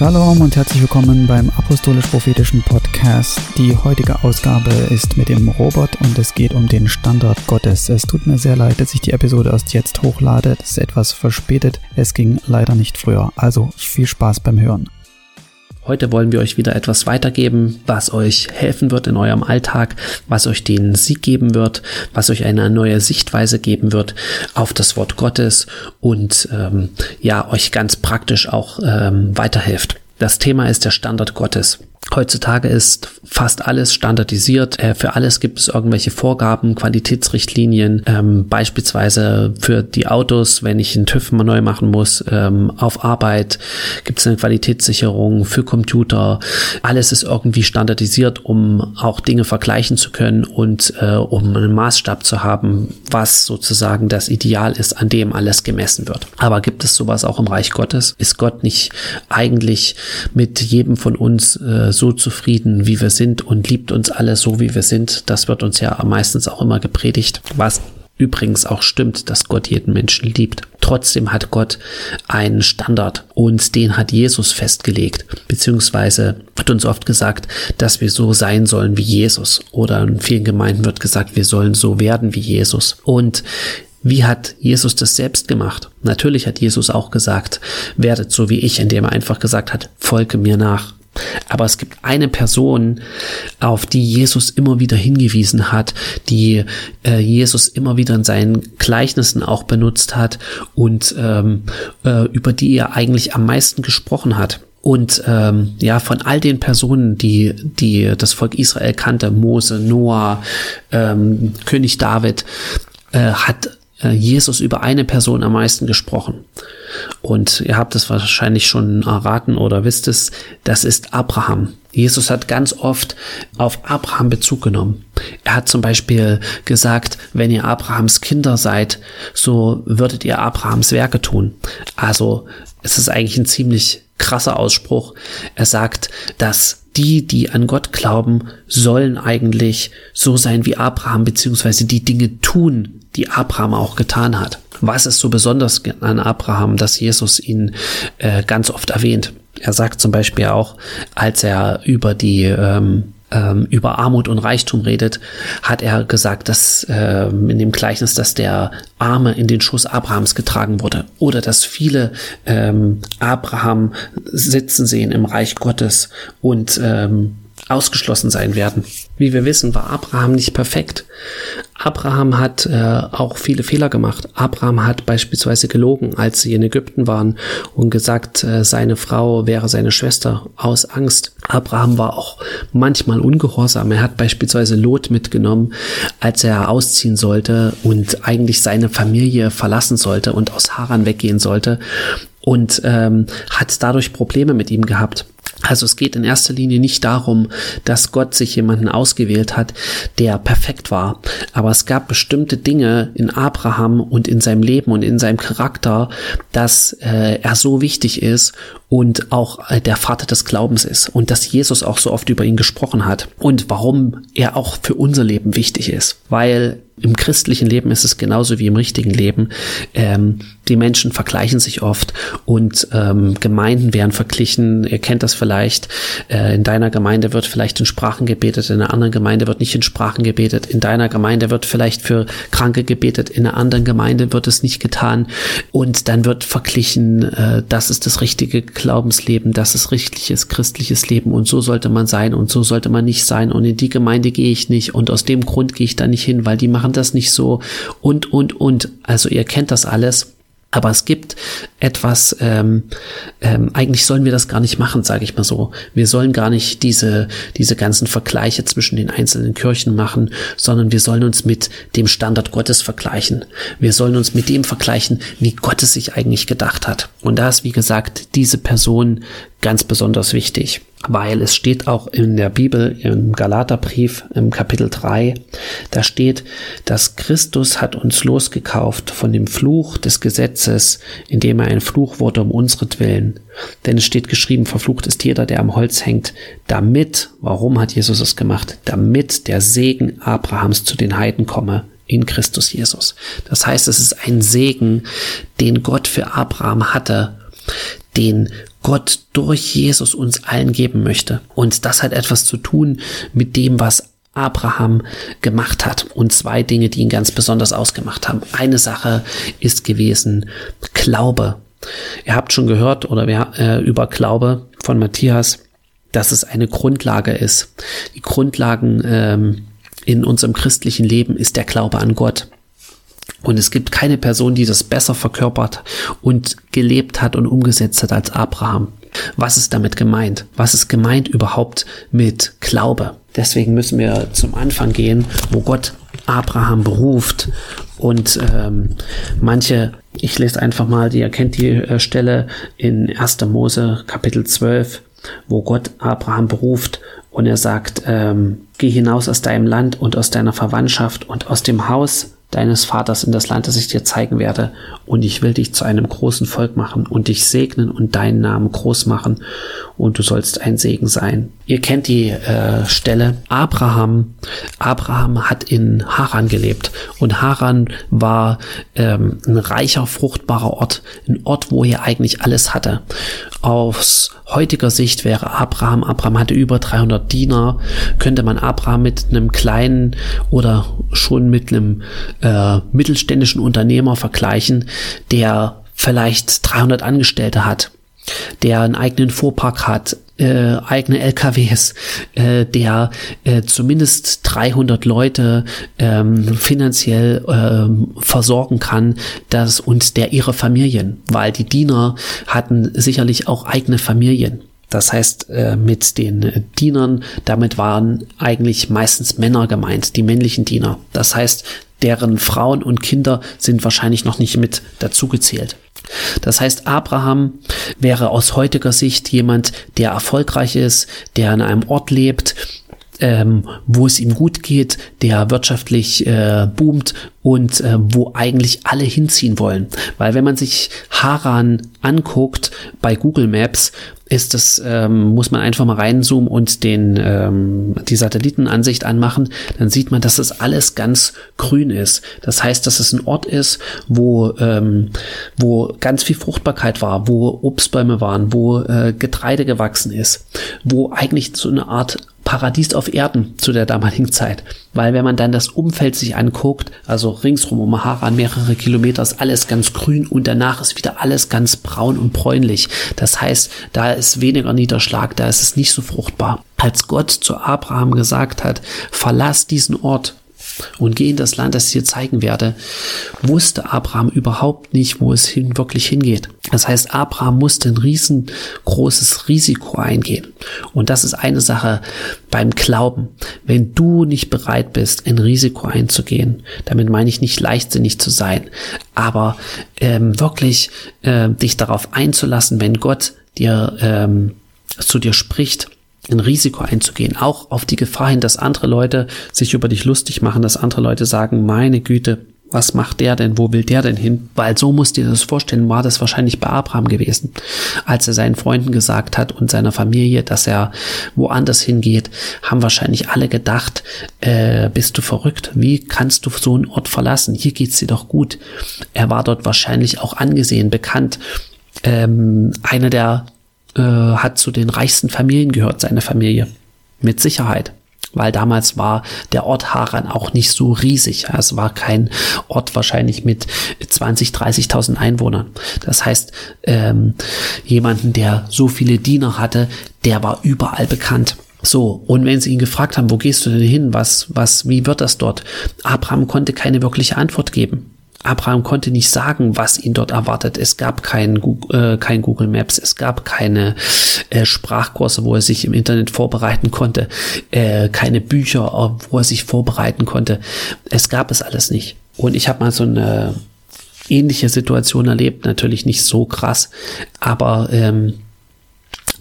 Shalom und herzlich willkommen beim Apostolisch-Prophetischen Podcast. Die heutige Ausgabe ist mit dem Robot und es geht um den Standard Gottes. Es tut mir sehr leid, dass ich die Episode erst jetzt hochlade. Das ist etwas verspätet. Es ging leider nicht früher. Also viel Spaß beim Hören. Heute wollen wir euch wieder etwas weitergeben, was euch helfen wird in eurem Alltag, was euch den Sieg geben wird, was euch eine neue Sichtweise geben wird auf das Wort Gottes und ähm, ja, euch ganz praktisch auch ähm, weiterhilft. Das Thema ist der Standard Gottes. Heutzutage ist fast alles standardisiert. Äh, für alles gibt es irgendwelche Vorgaben, Qualitätsrichtlinien. Ähm, beispielsweise für die Autos, wenn ich einen TÜV mal neu machen muss, ähm, auf Arbeit gibt es eine Qualitätssicherung für Computer. Alles ist irgendwie standardisiert, um auch Dinge vergleichen zu können und äh, um einen Maßstab zu haben, was sozusagen das Ideal ist, an dem alles gemessen wird. Aber gibt es sowas auch im Reich Gottes? Ist Gott nicht eigentlich mit jedem von uns äh, so zufrieden, wie wir sind und liebt uns alle so, wie wir sind. Das wird uns ja meistens auch immer gepredigt, was übrigens auch stimmt, dass Gott jeden Menschen liebt. Trotzdem hat Gott einen Standard und den hat Jesus festgelegt, beziehungsweise wird uns oft gesagt, dass wir so sein sollen wie Jesus oder in vielen Gemeinden wird gesagt, wir sollen so werden wie Jesus. Und wie hat Jesus das selbst gemacht? Natürlich hat Jesus auch gesagt, werdet so wie ich, indem er einfach gesagt hat, folge mir nach. Aber es gibt eine Person, auf die Jesus immer wieder hingewiesen hat, die äh, Jesus immer wieder in seinen Gleichnissen auch benutzt hat und ähm, äh, über die er eigentlich am meisten gesprochen hat. Und ähm, ja, von all den Personen, die, die das Volk Israel kannte, Mose, Noah, ähm, König David, äh, hat Jesus über eine Person am meisten gesprochen. Und ihr habt es wahrscheinlich schon erraten oder wisst es, das ist Abraham. Jesus hat ganz oft auf Abraham Bezug genommen. Er hat zum Beispiel gesagt, wenn ihr Abrahams Kinder seid, so würdet ihr Abrahams Werke tun. Also es ist eigentlich ein ziemlich krasser Ausspruch. Er sagt, dass die, die an Gott glauben, sollen eigentlich so sein wie Abraham, beziehungsweise die Dinge tun, die Abraham auch getan hat. Was ist so besonders an Abraham, dass Jesus ihn äh, ganz oft erwähnt? Er sagt zum Beispiel auch, als er über die ähm, ähm, über Armut und Reichtum redet, hat er gesagt, dass ähm, in dem Gleichnis, dass der Arme in den Schoß Abrahams getragen wurde oder dass viele ähm, Abraham sitzen sehen im Reich Gottes und ähm, ausgeschlossen sein werden. Wie wir wissen, war Abraham nicht perfekt. Abraham hat äh, auch viele Fehler gemacht. Abraham hat beispielsweise gelogen, als sie in Ägypten waren und gesagt, äh, seine Frau wäre seine Schwester aus Angst. Abraham war auch manchmal ungehorsam. Er hat beispielsweise Lot mitgenommen, als er ausziehen sollte und eigentlich seine Familie verlassen sollte und aus Haran weggehen sollte und ähm, hat dadurch Probleme mit ihm gehabt. Also es geht in erster Linie nicht darum, dass Gott sich jemanden ausgewählt hat, der perfekt war. Aber es gab bestimmte Dinge in Abraham und in seinem Leben und in seinem Charakter, dass äh, er so wichtig ist und auch äh, der Vater des Glaubens ist und dass Jesus auch so oft über ihn gesprochen hat und warum er auch für unser Leben wichtig ist. Weil im christlichen Leben ist es genauso wie im richtigen Leben. Ähm, die Menschen vergleichen sich oft und ähm, Gemeinden werden verglichen. Ihr kennt das vielleicht. Äh, in deiner Gemeinde wird vielleicht in Sprachen gebetet, in einer anderen Gemeinde wird nicht in Sprachen gebetet. In deiner Gemeinde wird vielleicht für Kranke gebetet, in einer anderen Gemeinde wird es nicht getan. Und dann wird verglichen, äh, das ist das richtige Glaubensleben, das ist richtiges christliches Leben und so sollte man sein und so sollte man nicht sein. Und in die Gemeinde gehe ich nicht und aus dem Grund gehe ich da nicht hin, weil die machen das nicht so und, und, und. Also ihr kennt das alles. Aber es gibt etwas, ähm, ähm, eigentlich sollen wir das gar nicht machen, sage ich mal so. Wir sollen gar nicht diese, diese ganzen Vergleiche zwischen den einzelnen Kirchen machen, sondern wir sollen uns mit dem Standard Gottes vergleichen. Wir sollen uns mit dem vergleichen, wie Gott es sich eigentlich gedacht hat. Und da ist, wie gesagt, diese Person ganz besonders wichtig weil es steht auch in der Bibel im Galaterbrief im Kapitel 3, da steht, dass Christus hat uns losgekauft von dem Fluch des Gesetzes, indem er ein Fluch wurde um unsretwillen. Denn es steht geschrieben, verflucht ist jeder, der am Holz hängt, damit, warum hat Jesus es gemacht? Damit der Segen Abrahams zu den Heiden komme in Christus Jesus. Das heißt, es ist ein Segen, den Gott für Abraham hatte, den Gott durch Jesus uns allen geben möchte. Und das hat etwas zu tun mit dem, was Abraham gemacht hat. Und zwei Dinge, die ihn ganz besonders ausgemacht haben. Eine Sache ist gewesen Glaube. Ihr habt schon gehört oder wir, äh, über Glaube von Matthias, dass es eine Grundlage ist. Die Grundlagen ähm, in unserem christlichen Leben ist der Glaube an Gott. Und es gibt keine Person, die das besser verkörpert und gelebt hat und umgesetzt hat als Abraham. Was ist damit gemeint? Was ist gemeint überhaupt mit Glaube? Deswegen müssen wir zum Anfang gehen, wo Gott Abraham beruft. Und ähm, manche, ich lese einfach mal, die erkennt die äh, Stelle in 1. Mose Kapitel 12, wo Gott Abraham beruft und er sagt, ähm, geh hinaus aus deinem Land und aus deiner Verwandtschaft und aus dem Haus deines Vaters in das Land, das ich dir zeigen werde, und ich will dich zu einem großen Volk machen und dich segnen und deinen Namen groß machen, und du sollst ein Segen sein. Ihr kennt die äh, Stelle. Abraham, Abraham hat in Haran gelebt und Haran war ähm, ein reicher, fruchtbarer Ort, ein Ort, wo er eigentlich alles hatte. Aus heutiger Sicht wäre Abraham, Abraham hatte über 300 Diener, könnte man Abraham mit einem kleinen oder schon mit einem äh, mittelständischen Unternehmer vergleichen, der vielleicht 300 Angestellte hat der einen eigenen Fuhrpark hat, äh, eigene LKWs, äh, der äh, zumindest 300 Leute ähm, finanziell ähm, versorgen kann, das und der ihre Familien, weil die Diener hatten sicherlich auch eigene Familien. Das heißt, äh, mit den Dienern, damit waren eigentlich meistens Männer gemeint, die männlichen Diener. Das heißt, deren Frauen und Kinder sind wahrscheinlich noch nicht mit dazugezählt. Das heißt, Abraham wäre aus heutiger Sicht jemand, der erfolgreich ist, der an einem Ort lebt, ähm, wo es ihm gut geht, der wirtschaftlich äh, boomt und äh, wo eigentlich alle hinziehen wollen. Weil wenn man sich Haran anguckt bei Google Maps, ist es, ähm, muss man einfach mal reinzoomen und den, ähm, die Satellitenansicht anmachen, dann sieht man, dass es alles ganz grün ist. Das heißt, dass es ein Ort ist, wo, ähm, wo ganz viel Fruchtbarkeit war, wo Obstbäume waren, wo äh, Getreide gewachsen ist, wo eigentlich so eine Art Paradies auf Erden zu der damaligen Zeit. Weil wenn man dann das Umfeld sich anguckt, also ringsrum um Haran mehrere Kilometer ist alles ganz grün und danach ist wieder alles ganz braun und bräunlich. Das heißt, da ist weniger Niederschlag, da ist es nicht so fruchtbar. Als Gott zu Abraham gesagt hat, verlass diesen Ort und geh in das Land, das ich dir zeigen werde, wusste Abraham überhaupt nicht, wo es hin, wirklich hingeht. Das heißt, Abraham musste ein riesengroßes Risiko eingehen. Und das ist eine Sache beim Glauben. Wenn du nicht bereit bist, ein Risiko einzugehen, damit meine ich nicht leichtsinnig zu sein, aber ähm, wirklich äh, dich darauf einzulassen, wenn Gott dir ähm, zu dir spricht, ein Risiko einzugehen, auch auf die Gefahr hin, dass andere Leute sich über dich lustig machen, dass andere Leute sagen, meine Güte, was macht der denn, wo will der denn hin? Weil so musst du dir das vorstellen, war das wahrscheinlich bei Abraham gewesen, als er seinen Freunden gesagt hat und seiner Familie, dass er woanders hingeht, haben wahrscheinlich alle gedacht, äh, bist du verrückt? Wie kannst du so einen Ort verlassen? Hier geht's dir doch gut. Er war dort wahrscheinlich auch angesehen, bekannt. Ähm, einer der äh, hat zu den reichsten Familien gehört, seine Familie. Mit Sicherheit. Weil damals war der Ort Haran auch nicht so riesig. Es war kein Ort wahrscheinlich mit 20, 30.000 Einwohnern. Das heißt, ähm, jemanden, der so viele Diener hatte, der war überall bekannt. So, und wenn sie ihn gefragt haben, wo gehst du denn hin? Was, was, wie wird das dort? Abraham konnte keine wirkliche Antwort geben. Abraham konnte nicht sagen, was ihn dort erwartet. Es gab kein, äh, kein Google Maps, es gab keine äh, Sprachkurse, wo er sich im Internet vorbereiten konnte, äh, keine Bücher, äh, wo er sich vorbereiten konnte. Es gab es alles nicht. Und ich habe mal so eine ähnliche Situation erlebt, natürlich nicht so krass, aber ähm,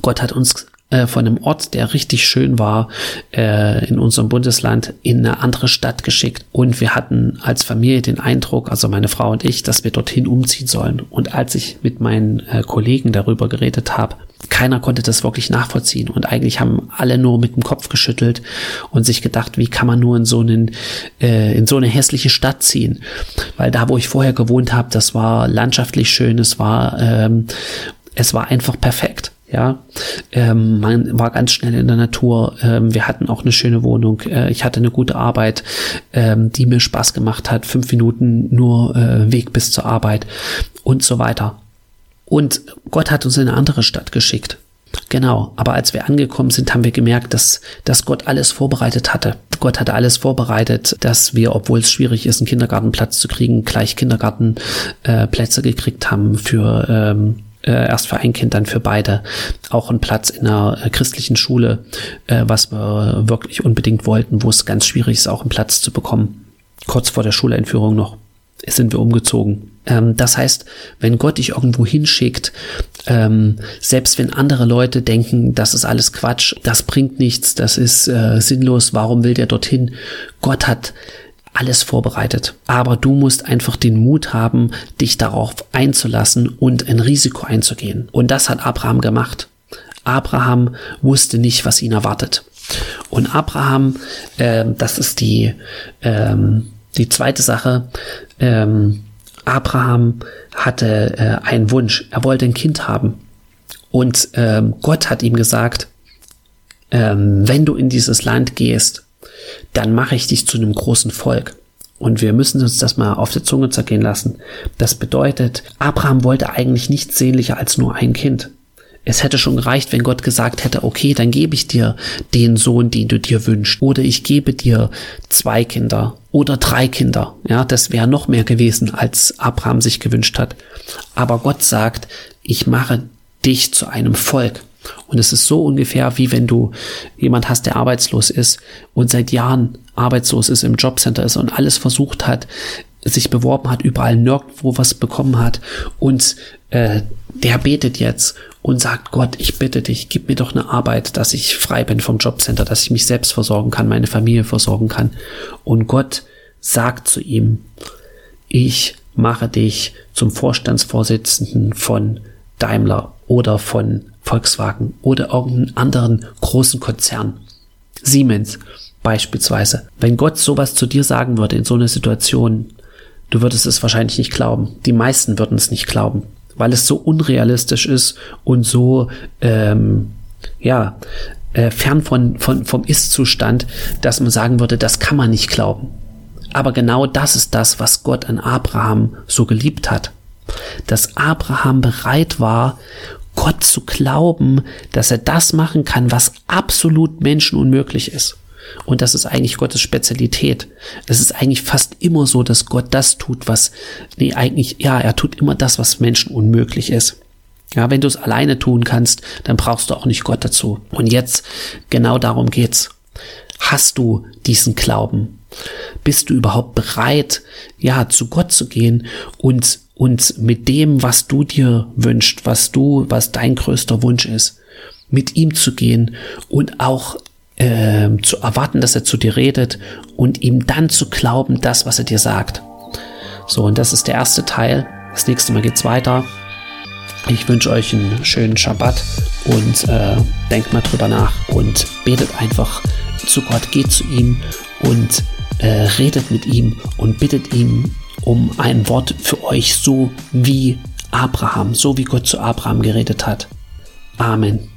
Gott hat uns äh, von einem Ort, der richtig schön war, äh, in unserem Bundesland in eine andere Stadt geschickt. Und wir hatten als Familie den Eindruck, also meine Frau und ich, dass wir dorthin umziehen sollen. Und als ich mit meinen äh, Kollegen darüber geredet habe, keiner konnte das wirklich nachvollziehen. Und eigentlich haben alle nur mit dem Kopf geschüttelt und sich gedacht, wie kann man nur in so einen, in so eine hässliche Stadt ziehen? Weil da, wo ich vorher gewohnt habe, das war landschaftlich schön, es war ähm, es war einfach perfekt. Ja, ähm, man war ganz schnell in der Natur. Ähm, wir hatten auch eine schöne Wohnung. Äh, ich hatte eine gute Arbeit, ähm, die mir Spaß gemacht hat. Fünf Minuten nur äh, Weg bis zur Arbeit und so weiter. Und Gott hat uns in eine andere Stadt geschickt. Genau, aber als wir angekommen sind, haben wir gemerkt, dass, dass Gott alles vorbereitet hatte. Gott hatte alles vorbereitet, dass wir, obwohl es schwierig ist, einen Kindergartenplatz zu kriegen, gleich Kindergartenplätze äh, gekriegt haben für ähm, äh, erst für ein Kind, dann für beide. Auch einen Platz in einer äh, christlichen Schule, äh, was wir wirklich unbedingt wollten, wo es ganz schwierig ist, auch einen Platz zu bekommen. Kurz vor der Schuleinführung noch sind wir umgezogen. Ähm, das heißt, wenn Gott dich irgendwo hinschickt, ähm, selbst wenn andere Leute denken, das ist alles Quatsch, das bringt nichts, das ist äh, sinnlos, warum will der dorthin? Gott hat alles vorbereitet. Aber du musst einfach den Mut haben, dich darauf einzulassen und ein Risiko einzugehen. Und das hat Abraham gemacht. Abraham wusste nicht, was ihn erwartet. Und Abraham, äh, das ist die, ähm, die zweite Sache, ähm, Abraham hatte äh, einen Wunsch. Er wollte ein Kind haben. Und ähm, Gott hat ihm gesagt, ähm, wenn du in dieses Land gehst, dann mache ich dich zu einem großen Volk. Und wir müssen uns das mal auf der Zunge zergehen lassen. Das bedeutet, Abraham wollte eigentlich nichts sehnlicher als nur ein Kind. Es hätte schon gereicht, wenn Gott gesagt hätte, okay, dann gebe ich dir den Sohn, den du dir wünschst. Oder ich gebe dir zwei Kinder oder drei Kinder. Ja, das wäre noch mehr gewesen, als Abraham sich gewünscht hat. Aber Gott sagt, ich mache dich zu einem Volk. Und es ist so ungefähr, wie wenn du jemand hast, der arbeitslos ist und seit Jahren arbeitslos ist, im Jobcenter ist und alles versucht hat, sich beworben hat, überall nirgendwo was bekommen hat und äh, der betet jetzt und sagt, Gott, ich bitte dich, gib mir doch eine Arbeit, dass ich frei bin vom Jobcenter, dass ich mich selbst versorgen kann, meine Familie versorgen kann. Und Gott sagt zu ihm, ich mache dich zum Vorstandsvorsitzenden von Daimler oder von Volkswagen oder irgendeinen anderen großen Konzern. Siemens beispielsweise. Wenn Gott sowas zu dir sagen würde in so einer Situation, du würdest es wahrscheinlich nicht glauben. Die meisten würden es nicht glauben, weil es so unrealistisch ist und so, ähm, ja, äh, fern von, von, vom Ist-Zustand, dass man sagen würde, das kann man nicht glauben. Aber genau das ist das, was Gott an Abraham so geliebt hat. Dass Abraham bereit war, Gott zu glauben, dass er das machen kann, was absolut menschenunmöglich ist. Und das ist eigentlich Gottes Spezialität. Es ist eigentlich fast immer so, dass Gott das tut, was, nee, eigentlich, ja, er tut immer das, was Menschen unmöglich ist. Ja, wenn du es alleine tun kannst, dann brauchst du auch nicht Gott dazu. Und jetzt, genau darum geht's. Hast du diesen Glauben? Bist du überhaupt bereit, ja, zu Gott zu gehen und und mit dem, was du dir wünschst, was du, was dein größter Wunsch ist, mit ihm zu gehen und auch äh, zu erwarten, dass er zu dir redet und ihm dann zu glauben, das, was er dir sagt. So, und das ist der erste Teil. Das nächste Mal geht's weiter. Ich wünsche euch einen schönen Schabbat und äh, denkt mal drüber nach und betet einfach zu Gott, geht zu ihm und äh, redet mit ihm und bittet ihn um ein Wort für euch, so wie Abraham, so wie Gott zu Abraham geredet hat. Amen.